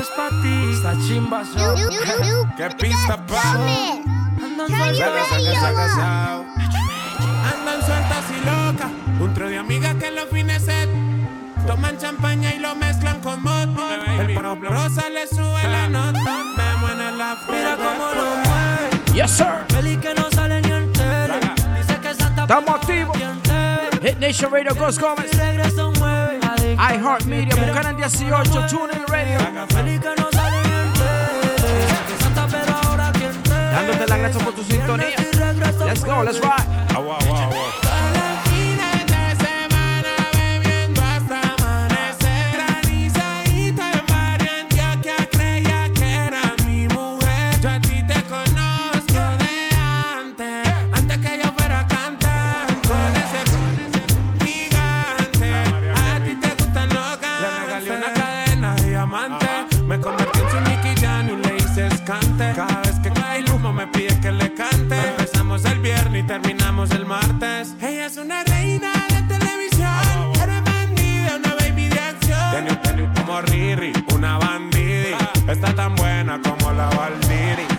es pa' ti. Esta chimba son. ¿Qué pista pa'? Andan Andan sueltas y locas. Un tro de amigas que los fines toman champaña y lo mezclan con mod. Oh, El prosa le sube la ah. nota. Me mueve la Mira cómo lo mueve. Yes, sir. Feliz que no sale ni entero. Dice que Santa Estamos activos. Hit Nation Radio Ghost Gómez. iHeartMedia, Buchanan 18, TuneIn Radio. Dándote las gracias por tu sintonía. Let's go, let's ride. Wow, wow, wow. la Valdiri.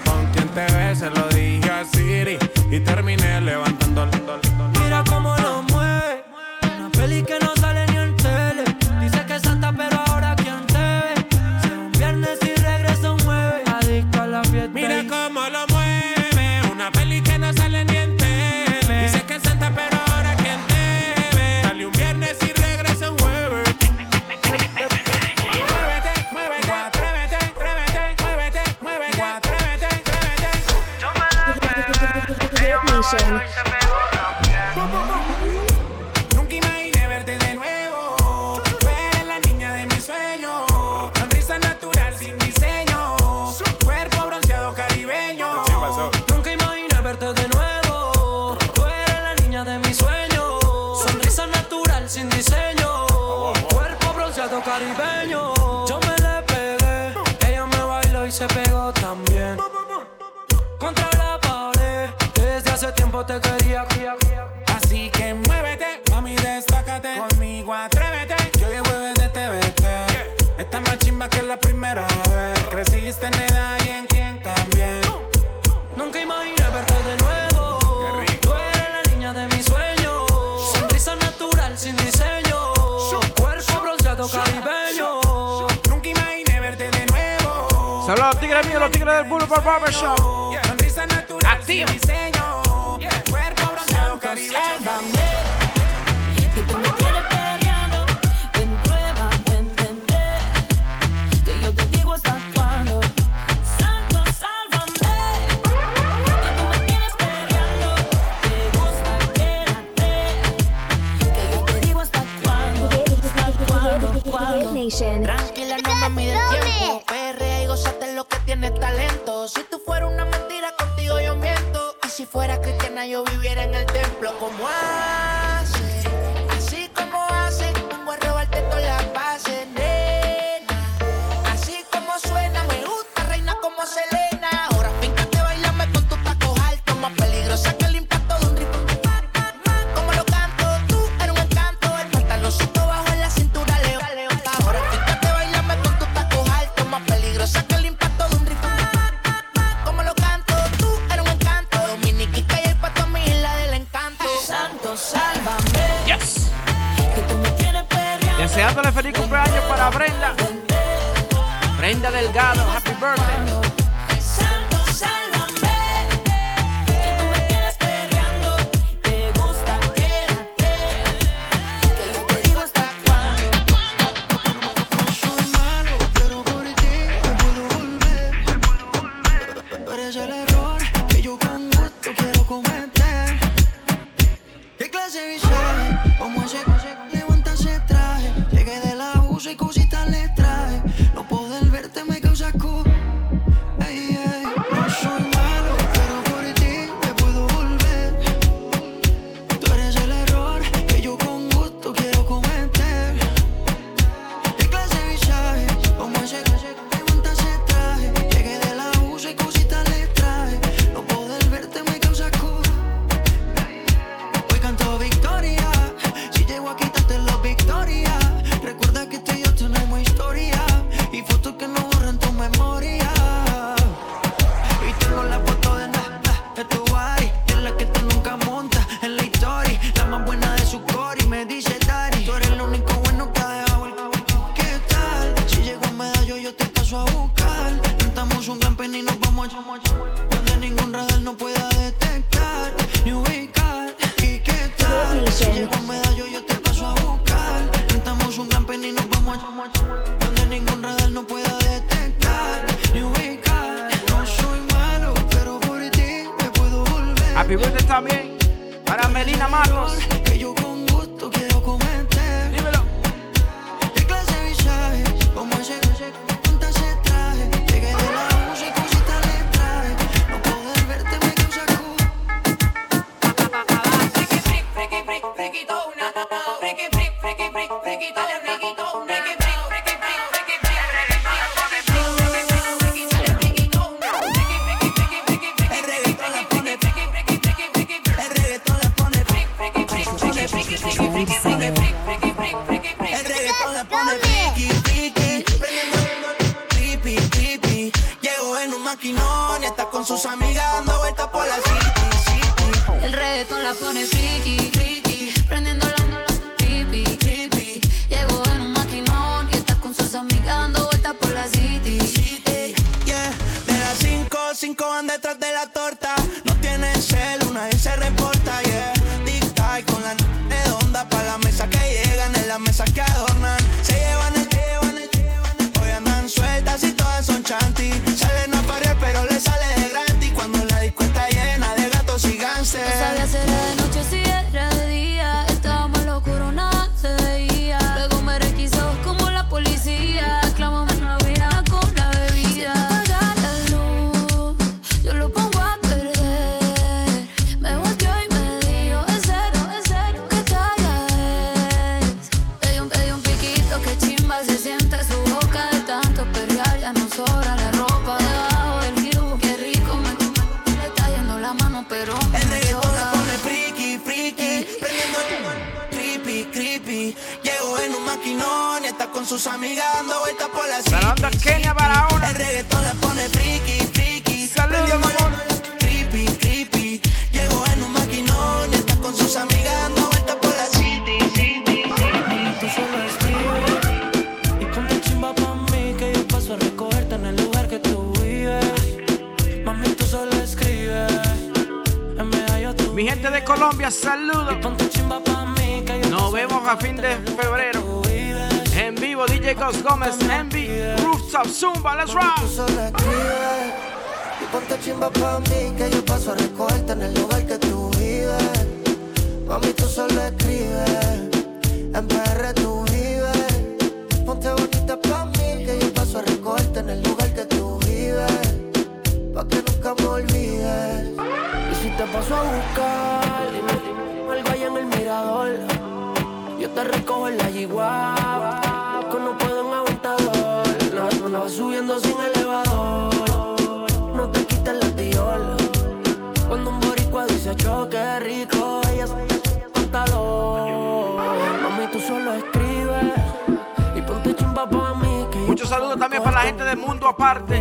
saludo también para la gente del mundo aparte.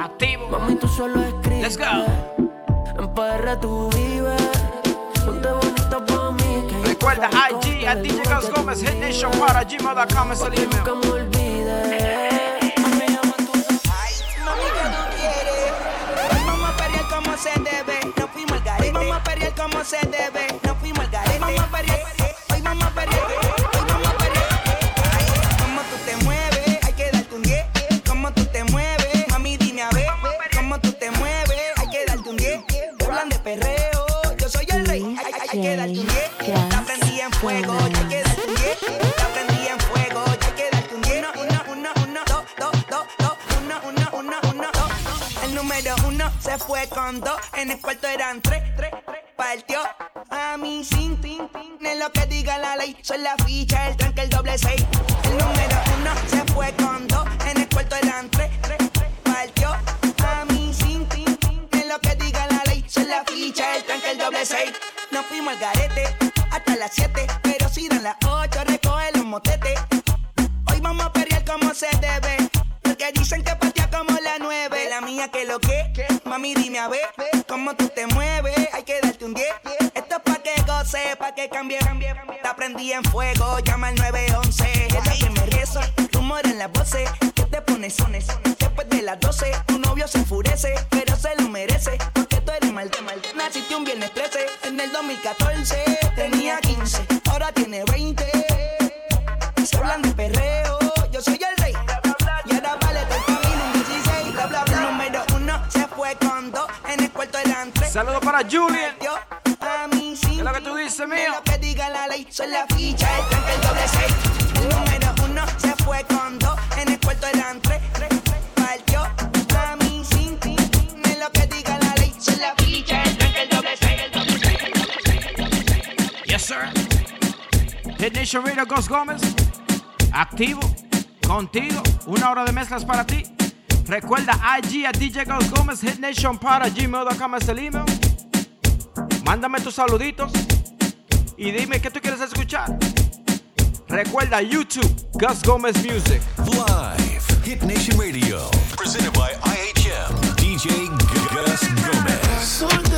Activo. Mami, tú solo escribes. Let's go. En tú vives. Recuerda IG a DJ Gas Gómez, Hit Nation, para gmail.com es el email. Nunca me olvides. Tú quieres. Como se debe. Nos fuimos al garete. Hoy vamos a pelear como se debe. en el cuarto eran tres, tres, tres. Partió a mi sin tin, tin, lo que diga la ley. Son la ficha, el tranque, el doble seis. El número uno se fue con dos, en el cuarto eran tres, tres, tres. Partió a mi sin tin, tin, lo que diga la ley. Son la ficha, el tranque, el doble seis. Nos fuimos al garete hasta las siete, pero si dan las ocho recoge los motetes. Hoy vamos a pelear como se debe, porque dicen que partió como la nueve. La mía que lo que. Mami, dime a ver cómo tú te mueves. Hay que darte un 10. Esto es pa' que goce, pa' que cambie. Te prendí en fuego, llama al 911. Ella que me rieza, rumor en las voces. Que te pones, sones. Después de las 12, tu novio se enfurece, pero se lo merece. Porque tú eres mal de mal. Naciste un viernes 13, en el 2014 tenía 15, ahora tiene 20. Se hablan de perreo Saludos para Julian. Yo a mí sí. ¿Qué es lo que tú dices, mío? Lo que diga la ley, soy la ficha, el tanque, el doble seis. El número uno se fue con dos, en el cuarto eran tres. Partió a mí sí. Me lo que diga la ley, la ficha, el tanque, el doble seis. el doble seis, el doble seis. Yes, sir. Radio Ghost Gómez. Activo. Contigo. Una hora de mezclas para ti. Recuerda IG a DJ Gómez. Hit Nation para gmail.com es el email. Mándame tus saluditos. Y dime qué tú quieres escuchar. Recuerda YouTube. Gus Gómez Music. Live, Hit Nation Radio, presented by IHM, DJ Gus Gomez.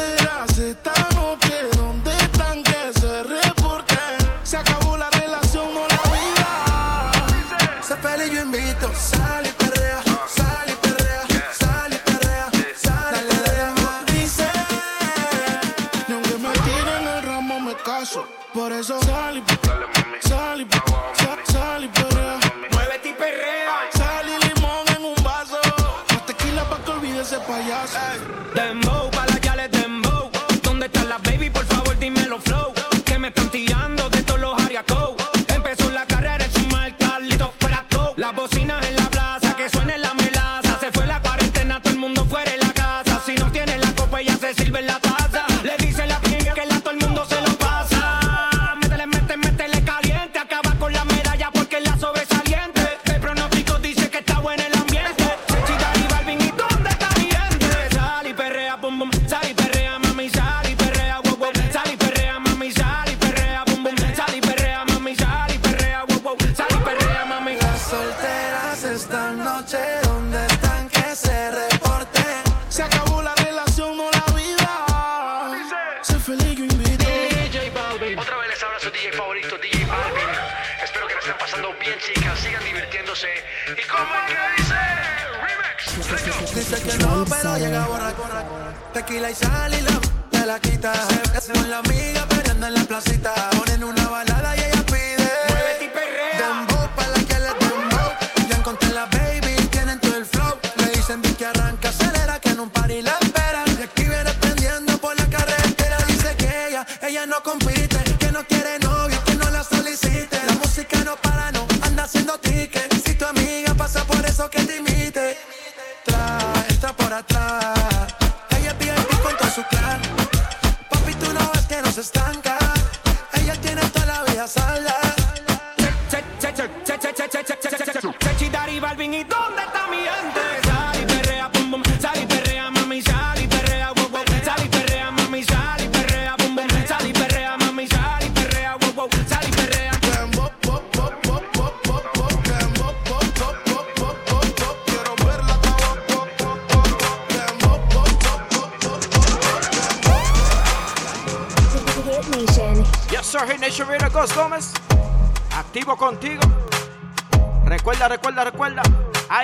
Tequila y sal y la te la quita. Se con la amiga peleando en la placita. Hit Nation Ghost Gómez. Activo contigo. Recuerda, recuerda, recuerda.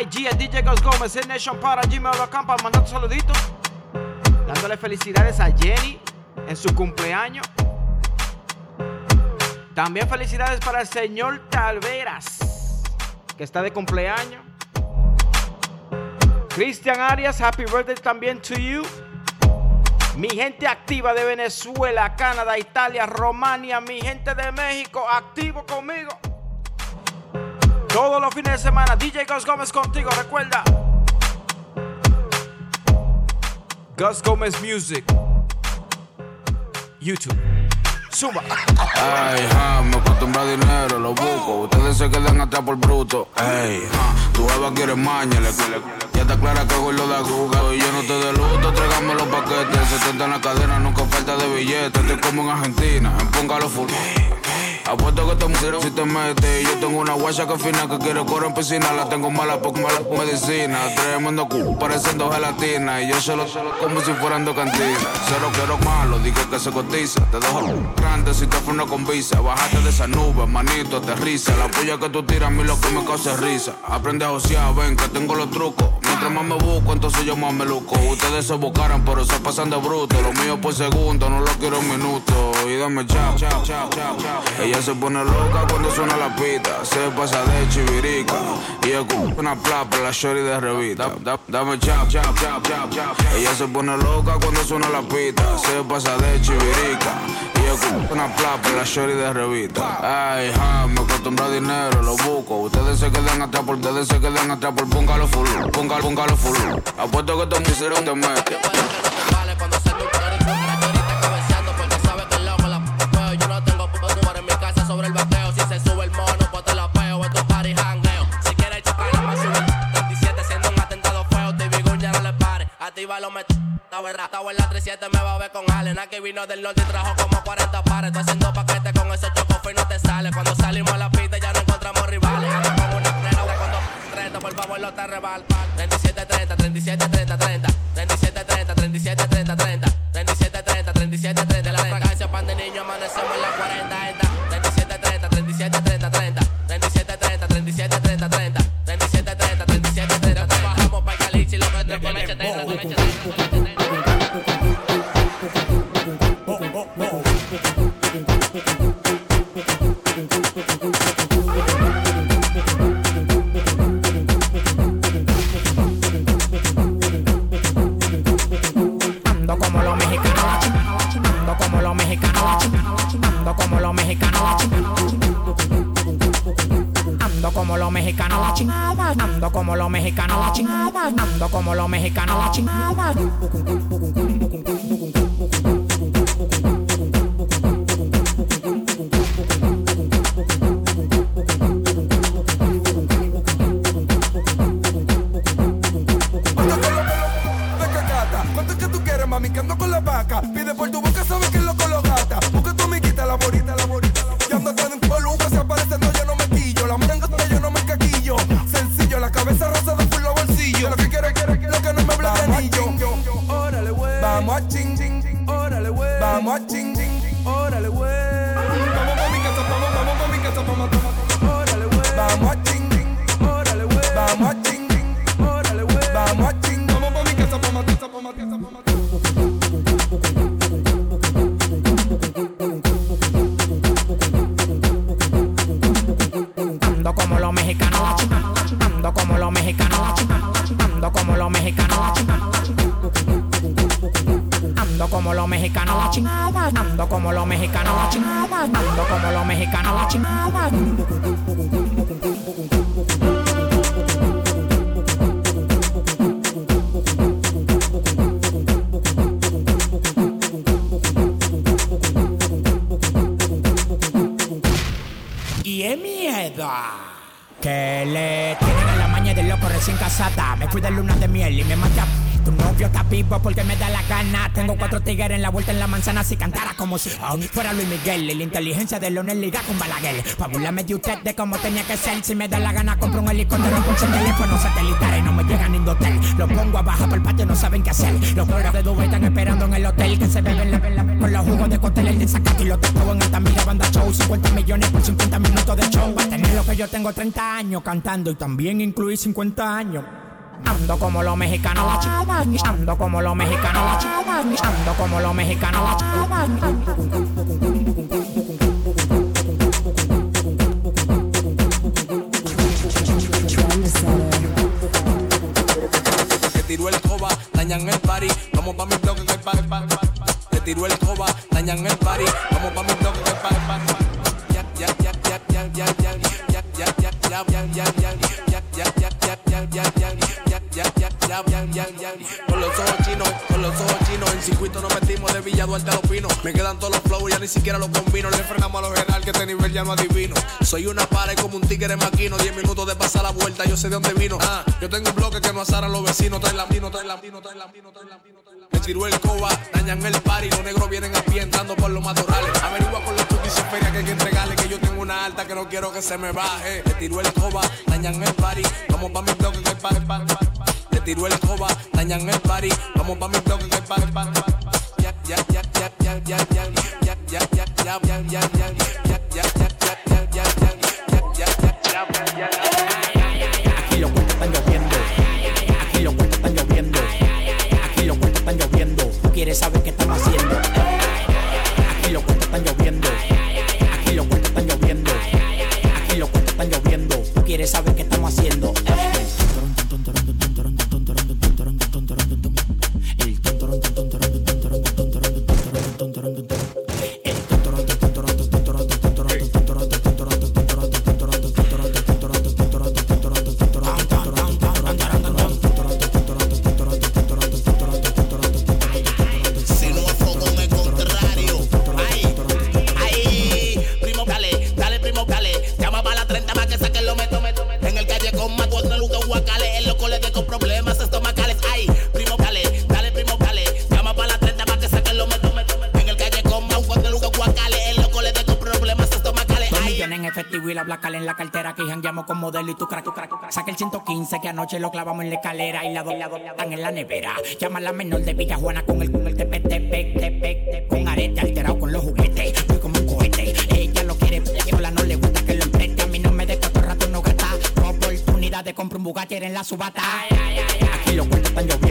IG a DJ Ghost Gómez. Hit Nation para gmail.com para mandar tus saluditos. Dándole felicidades a Jenny en su cumpleaños. También felicidades para el señor Talveras, que está de cumpleaños. Cristian Arias, happy birthday también to you. Mi gente activa de Venezuela, Canadá, Italia, Romania, mi gente de México, activo conmigo. Todos los fines de semana, DJ Gus Gómez contigo, recuerda. Gus Gómez Music. YouTube. Zumba. Ay, ja, me acostumbra dinero, lo busco. Ustedes se quedan atrás por bruto. Ey, ja, tu jeva quiere maña, le, Ya está clara que lo de aguja. Y yo no te de luto, tráigame los paquetes. 70 en la cadena, nunca falta de billetes. Estoy como en Argentina, en póngalo full. Apuesto que te muero si te metes. Yo tengo una guacha que fina que quiere correr en piscina. La tengo mala porque mala por medicina. Tremendo culo, pareciendo gelatina. Y yo solo, solo como si fueran dos cantinas. Cero quiero malo, dije que se cotiza. Te dejo grande si te freno con visa. Bájate de esa nube, manito, aterriza. La puya que tú tiras a mí lo que me causa risa. Aprende a josear, ven que tengo los trucos. Mientras más me busco, entonces yo más me luco. Ustedes se buscaran, pero se pasan de bruto. Lo mío por segundo, no lo quiero en minuto. Y dame chao, chao, chao, chao, chao. Ella se pone loca cuando suena la pita. Se pasa de chivirica. Y escupa una plapa, la shorty de revista. Da- da- Dame chao, chao, chao, chao, chao. Ella se pone loca cuando suena la pita. Se pasa de chivirica. Y escupa una plapa, la shorty de revista. Ay, ja, me acostumbro a dinero, lo busco. Ustedes se quedan atrás por, ustedes se quedan atrás por póngalo full, póngalo, póngalo full. Apuesto que te pusieron de mete. Con la la. Yo casa sobre el bateo. Si se sube el mono, pues te la peo. Esto es party. Si quieres chocar, nada más sube 37 siendo un atentado feo. Te ya no le pare. Activa lo met. Estaba en la- estaba en la 37, con Allen. Aquí vino del norte y trajo como 40 pares. Estoy haciendo paquete con ese choco y no te sale. Cuando salimos a la pista ya no encontramos rivales. Ando con una de cuando 30, por favor, no te rebal. 37, 30, 37, 30, 30. Mami? Que ando con la vaca. Pide por tu boca, sabes vivo porque me da la gana. Tengo cuatro tigres en la vuelta en la manzana. Si cantara como si fuera Luis Miguel. Y la inteligencia de Leonel liga con Balaguer. Pa' burlarme de usted de cómo tenía que ser. Si me da la gana, compro un helicóptero con su teléfono satelital. Y no me llegan ni hotel. Los pongo abajo por el patio, no saben qué hacer. Los cueros de Dubai están esperando en el hotel. Que se beben la vela con los jugos de cóctel. El de Zacate y los tacos en Altamira, banda show. 50 millones por 50 minutos de show. Va a tener lo que yo tengo 30 años cantando. Y también incluí 50 años. Ando como los mexicanos, ando como los mexicanos, ando como los mexicanos. Te tiró el coba, dañan el party. Vamos pa' mi bloque que party, party. Te tiró el coba, dañan el party. Vamos pa' mi bloque que party. Ya, ya, ya, ya, ya, ya, ya, ya, ya, ya, ya, ya, ya, ya, ya, ya, ya, ya, ya, ya. Con los ojos chinos, con los ojos chinos. En circuito nos metimos de Villa Duarte a los pinos. Me quedan todos los flows, ya ni siquiera los combino. Le frenamos a los general que este nivel ya no adivino. Soy una pared como un tigre maquino. Diez minutos de pasar la vuelta, yo sé de dónde vino. Ah, yo tengo un bloque que no asara a los vecinos. Trae latino, trae latino, trae latino, trae latino. Me tiró el coba, dañan el party. Los negros vienen a pie entrando por los matorrales. Averigua con los y feria que hay que entregarle. Que yo tengo una alta que no quiero que se me baje. Me tiró el coba, dañan el party. Vamos pa' mi bloque que el party, party. Le tiró el coba, dañan el party. Que pa' Aquí los están lloviendo. Aquí los saber qué están haciendo. Aquí los cuentos están lloviendo. Aquí los cuentos están lloviendo. Aquí los cuentos están lloviendo. Tú quieres saber qué jangueamos con modelo y tu crack, tu crack, tu crack. Saca el 115 que anoche lo clavamos en la escalera y la dos, la están en la nevera. Llama a la menor de Villa Juana con el con el tepe, tepe, tepe, con arete alterado con los juguetes. Voy como un cohete. Ella lo quiere, la no le gusta que lo empreste. A mí no me de cuatro rato no gasta. Oportunidad de comprar un Bugatti en la subata. Aquí los cuentos están lloviendo.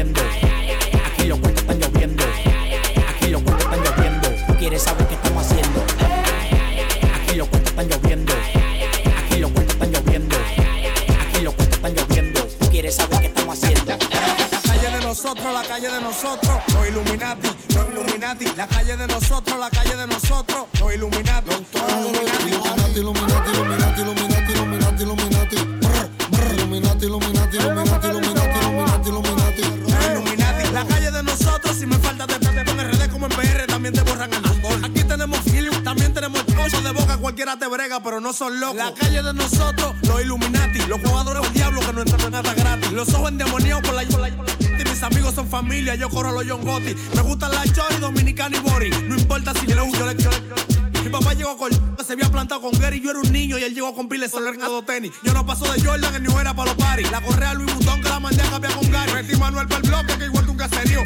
La calle de nosotros, los Illuminati, los jugadores un diablo que no entran en nada gratis. Los ojos endemoniados por la, por la, mis amigos son familia, yo corro los John Gotti. Me gustan la Chori, Dominicana y Bori. No importa si yo le le- yo le- mi papá llegó con que se había plantado con Gary, yo era un niño y él llegó con piles solo tenis. Yo no paso de Jordan en New Era para los paris. La correa Louis Vuitton que la mandé a cambiar con Gary. Metí Manuel para el bloque que igual que un caserío.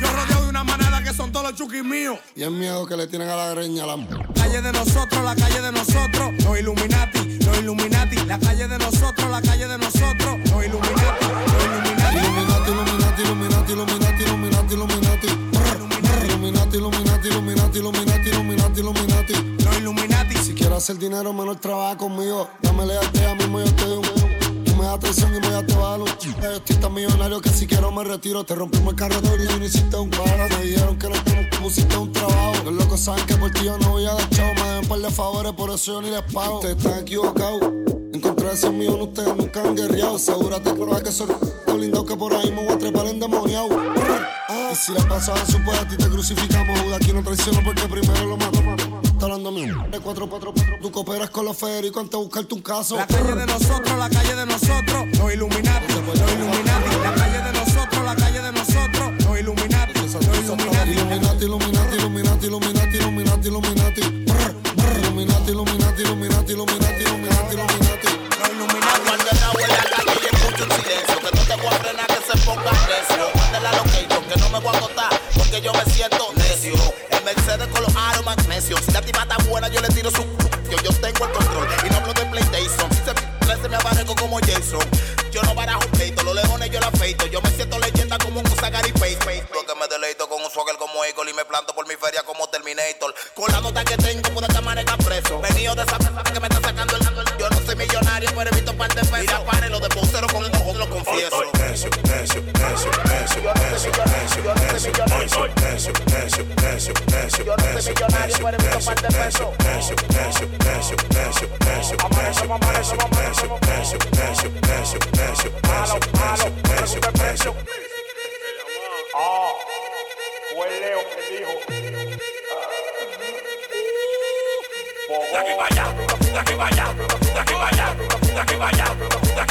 Y el miedo que le tienen a la greña la Calle de nosotros, la calle de nosotros, los Illuminati, los Illuminati. La calle de nosotros, la calle de nosotros, los Illuminati, los Illuminati. Illuminati, Illuminati, Illuminati, Illuminati, Illuminati, Illuminati. Illuminati, Illuminati, Illuminati, Illuminati, Illuminati, Illuminati. Los Illuminati. Si quieres hacer dinero, menor trabaja conmigo. Dame lealtad a mismo yo te doy un. Traición y te va a ch- Yo estoy tan millonario que si quiero me retiro. Te rompimos el carretero y no hiciste un paro. Me dijeron que no te pusiste un trabajo. Los locos saben que por ti yo no voy a dar chavo. Me den par de favores, por eso yo ni les pago. Ustedes están equivocados. Encontrar ese mío, ustedes nunca han guerreado. Asegúrate que que soy lindo que por ahí me voy a trepar endemoniado. Ah, y si la pasaban su pues a ti te crucificamos. Aquí no traiciono porque primero lo mato. Está hablando mío. De 444. Tú cooperas con los federicos antes de buscarte un caso. La calle de nosotros, la calle de nosotros, los Illuminati, los Illuminati. La calle de nosotros, la calle de nosotros, los Illuminati, los Illuminati. Illuminati, Illuminati, Illuminati, Illuminati, Illuminati, Illuminati. Illuminati, Illuminati, Illuminati, Illuminati, Illuminati, Illuminati. Cuando en la calle y escucho un silencio Que no te voy a frenar que se ponga precio Mande la location que no me voy a acotar Porque yo me siento los magnesios Si la tipa está buena yo le tiro su Yo, yo tengo el control y no hablo de PlayStation. Se crece me abarreco como Jason. Yo no barajo pleito, los leones yo la afeito. Yo me siento leyenda como un Gary Face Porque me deleito con un swagger como Eagle Y me planto por mi feria como Terminator. Con la nota que tengo puedo que amanezca preso. Venido de esa que me está sacando el Yo no soy millonario pero he visto par de Mira lo de Yo no soy millonario pero he visto par de pesos aquí para allá, de aquí para allá, de aquí para allá, de aquí para de aquí para allá, de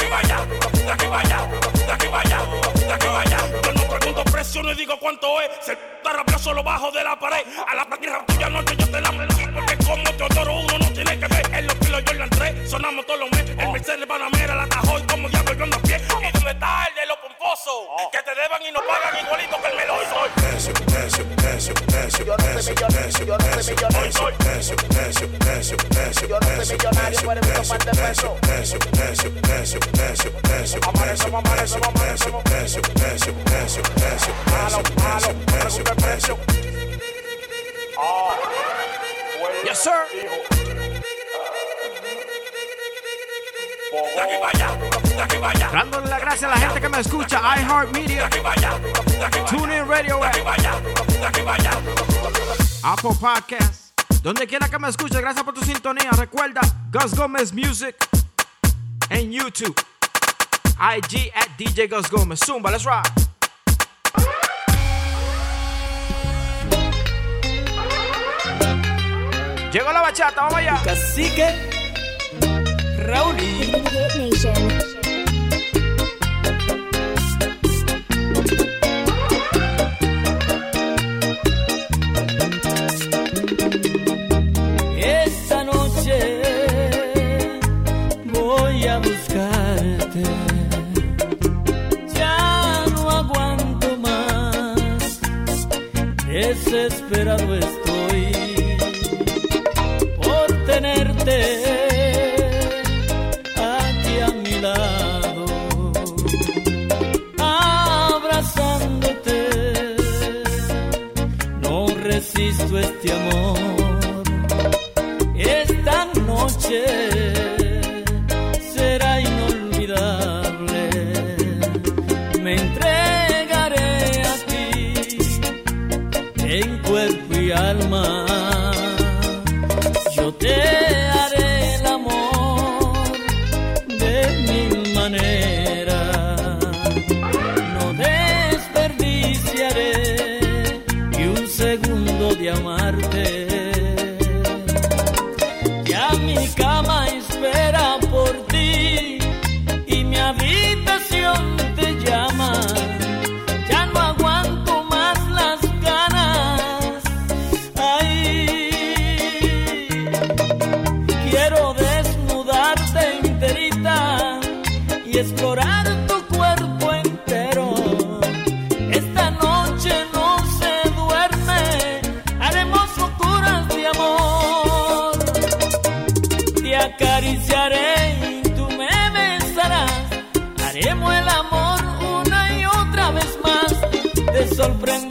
aquí para allá. Yo no pregunto precio ni digo cuánto es. Se está rabioso lo bajo de la pared. A la práctica tuya noche yo te la Porque como te adoro uno no tiene que ver. En los kilos yo le entré, sonamos todos los meses. El Mercedes Panamera la tajó y como diablo yo ando a pie. ¿Y dónde está el de los pomposos? Que te deban y no pagan igualito que el meloso. Yo no soy millonario, yo no soy millonario Yo no soy millonario pero he visto par de pesos Amanecemos, amanecemos, amanecemos. Malo, malo, pregunta el precio. Ah, fue Yes, sir. De aquí para allá, Dándole las gracias a la gente que me escucha, iHeartMedia, TuneIn Radio, Apple Podcast, donde quiera que me escuche, gracias por tu sintonía. Recuerda, Gus Gómez Music en YouTube, IG at DJ Gus Gómez. Zumba, let's ride. Llegó la bachata, vamos allá. Cacique, Raúl. sorprende.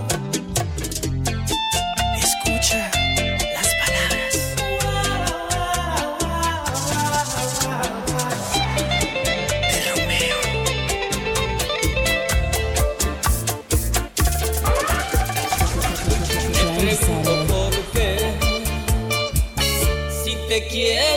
te quiero.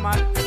man.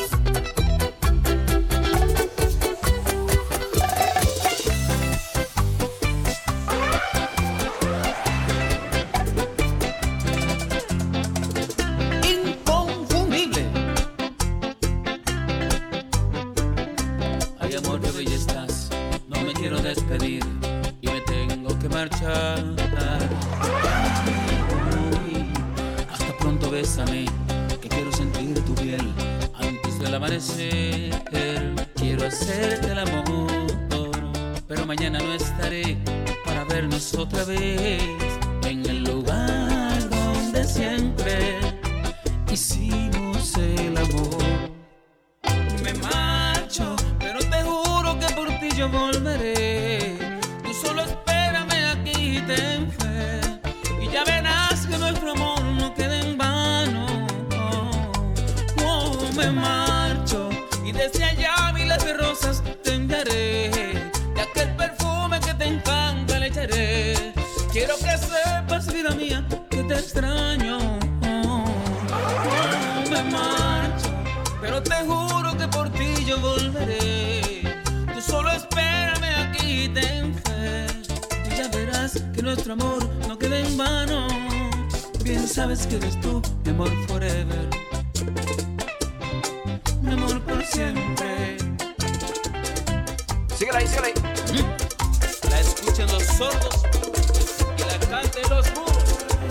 vida mía, que te extraño. No me marcho, pero te juro que por ti yo volveré. Tú solo espérame aquí, ten fe. Y ya verás que nuestro amor no queda en vano. Bien sabes que eres tú, mi amor forever. Mi amor por siempre. Síguela ahí, síguela ahí. La escuchen los sordos y la canten los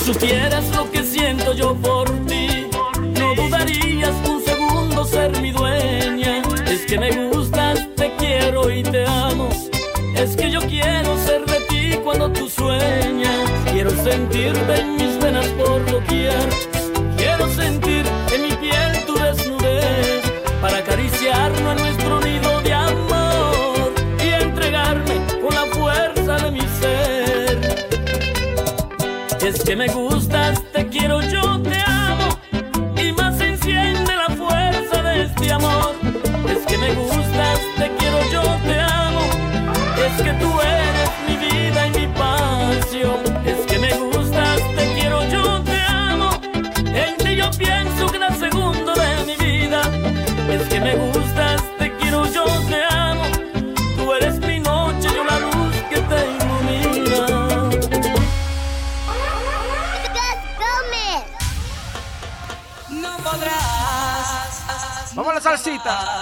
supieras lo que siento yo por ti, no dudarías un segundo ser mi dueña. Es que me gustas, te quiero y te amo. Es que yo quiero ser de ti cuando tú sueñas. Quiero sentirte en mi Ah.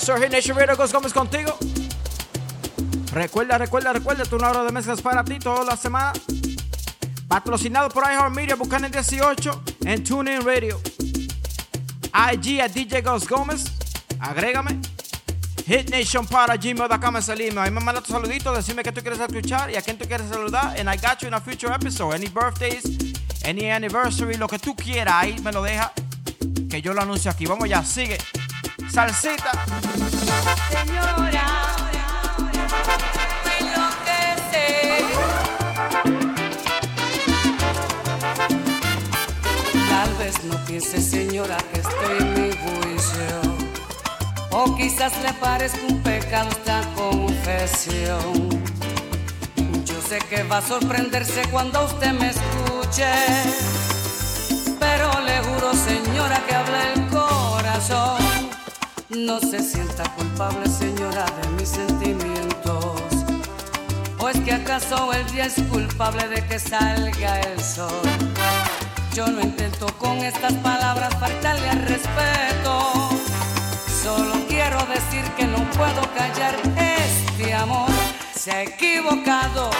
Soy Radio, Gus Gómez contigo. Recuerda, recuerda, recuerda, tu hora de mezclas para ti toda la semana. Patrocinado por iHeartMedia, Buchanan 18 en TuneIn Radio. IG a DJ Gus Gómez. Agrégame. Hit Nation para gmail.com es el email. Ahí me manda tu saludito, decime que tú quieres escuchar y a quién tú quieres saludar. And I got you in a future episode. Any birthdays, any anniversary, lo que tú quieras, ahí me lo deja. Que yo lo anuncio aquí. Vamos ya, sigue. Salsita. Señora, enloquece. Tal vez no piense, señora, que estoy en mi juicio. O quizás le parezca un pecado esta confesión. Yo sé que va a sorprenderse cuando usted me escuche. Pero le juro, señora, que habla el corazón. No se sienta culpable, señora, de mis sentimientos. ¿O es que acaso el día es culpable de que salga el sol? Yo no intento con estas palabras faltarle al respeto. Solo quiero decir que no puedo callar este amor. Se ha equivocado,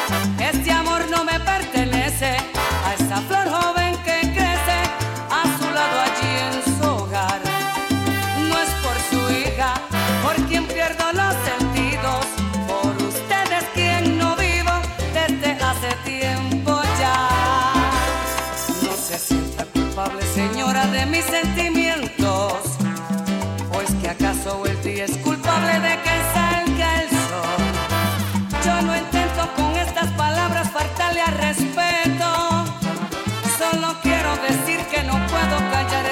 este amor no me pertenece a esa flor joven mis sentimientos. ¿O es que acaso el día es culpable de que salga el sol? Yo no intento con estas palabras faltarle al respeto. Solo quiero decir que no puedo callar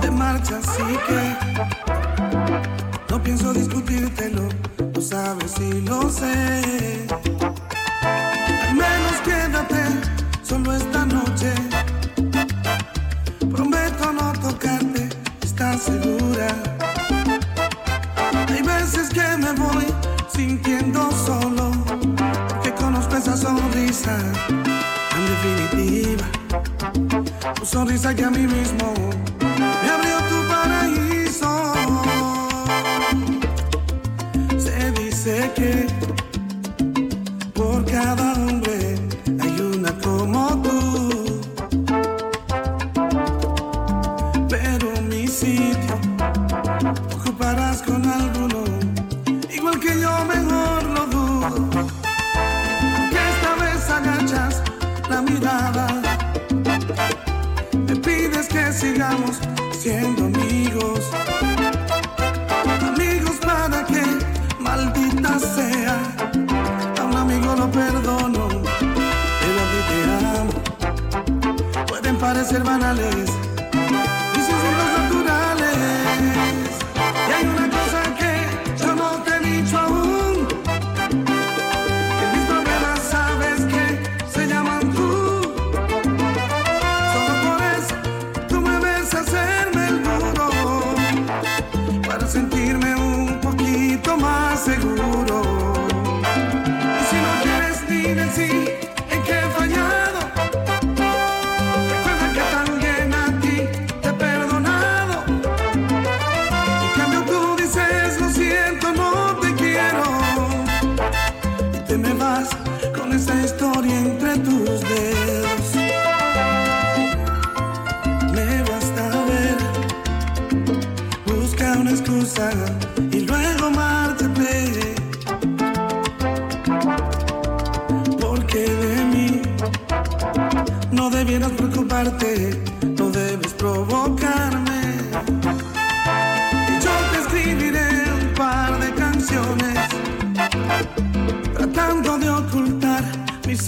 te marchas así que no pienso discutírtelo, lo sabes y lo sé. Al menos quédate solo esta noche. Prometo no tocarte, ¿estás segura? Hay veces que me voy sintiendo solo, que conozco esa sonrisa sonrisa que a mí mismo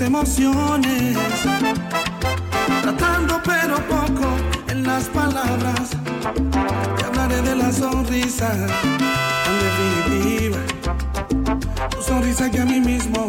emociones, tratando pero poco en las palabras. Te hablaré de la sonrisa tan definitiva, tu sonrisa que a mí mismo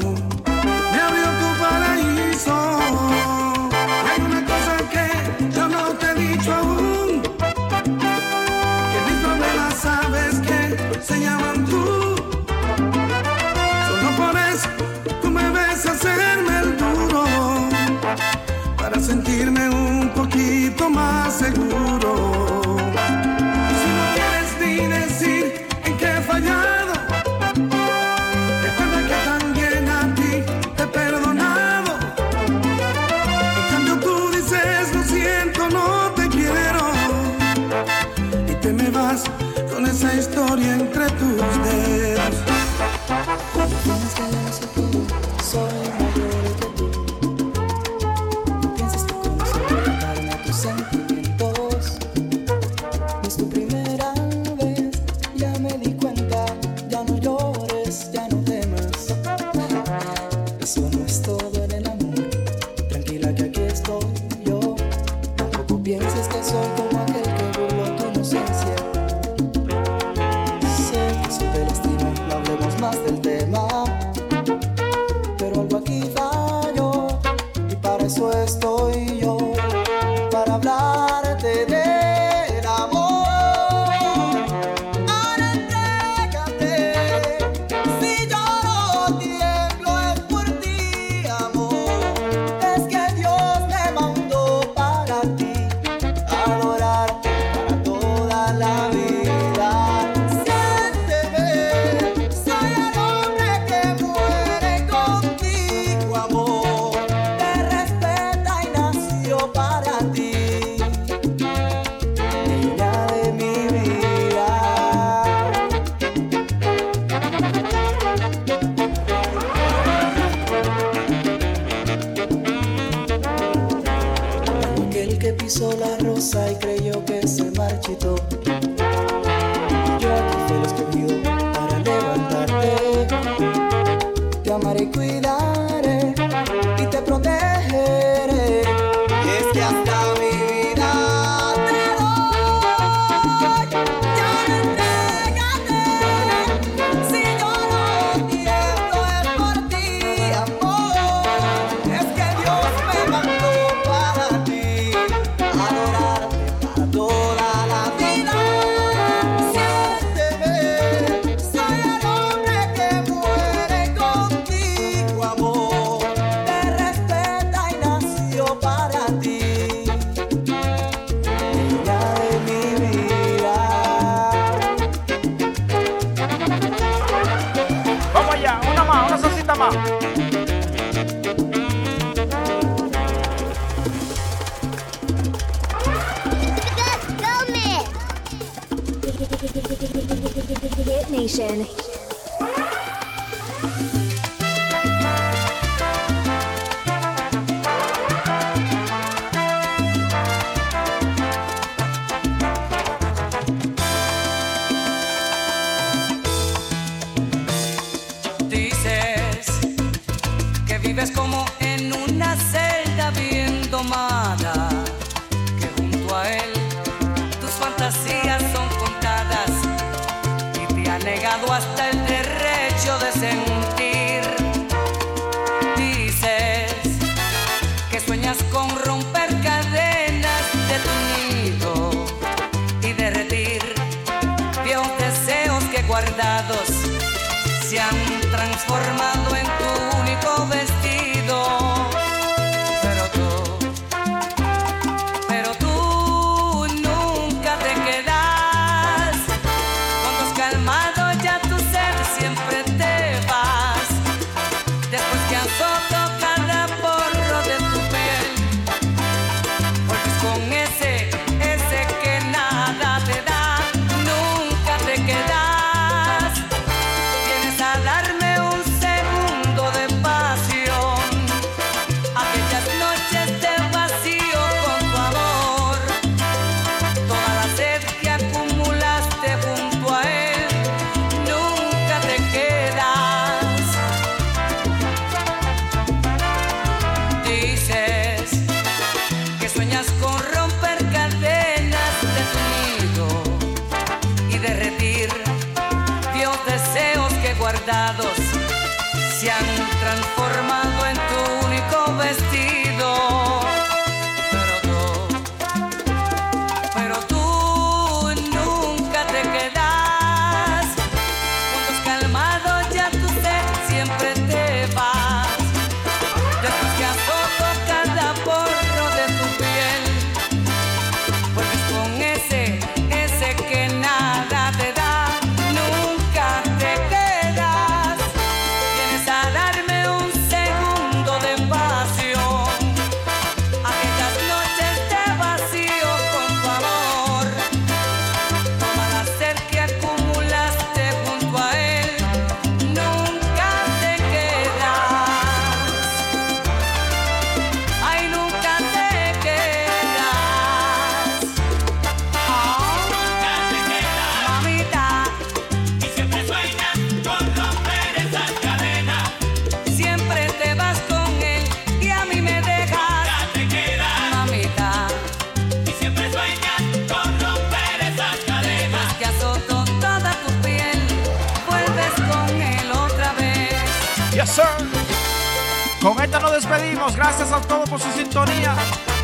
Con esta nos despedimos. Gracias a todos por su sintonía.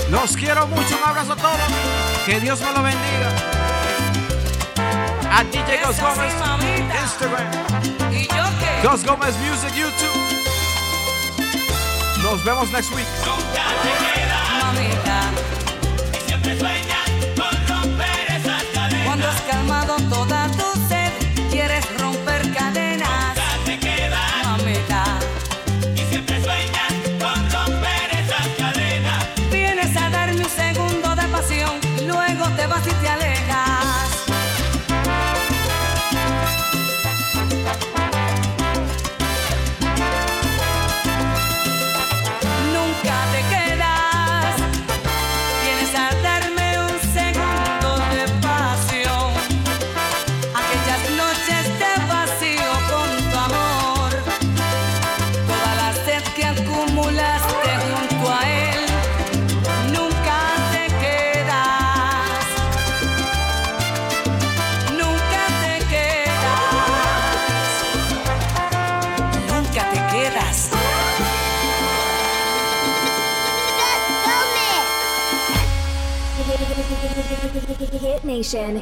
Los quiero mucho. Un abrazo a todos. Que Dios me lo bendiga. A DJ Ghost Gómez Instagram. ¿Y yo qué? Gómez Music YouTube. Nos vemos next week. Mamita, Y siempre sueñas con romper esas cadenas. cuando has calmado toda Nation.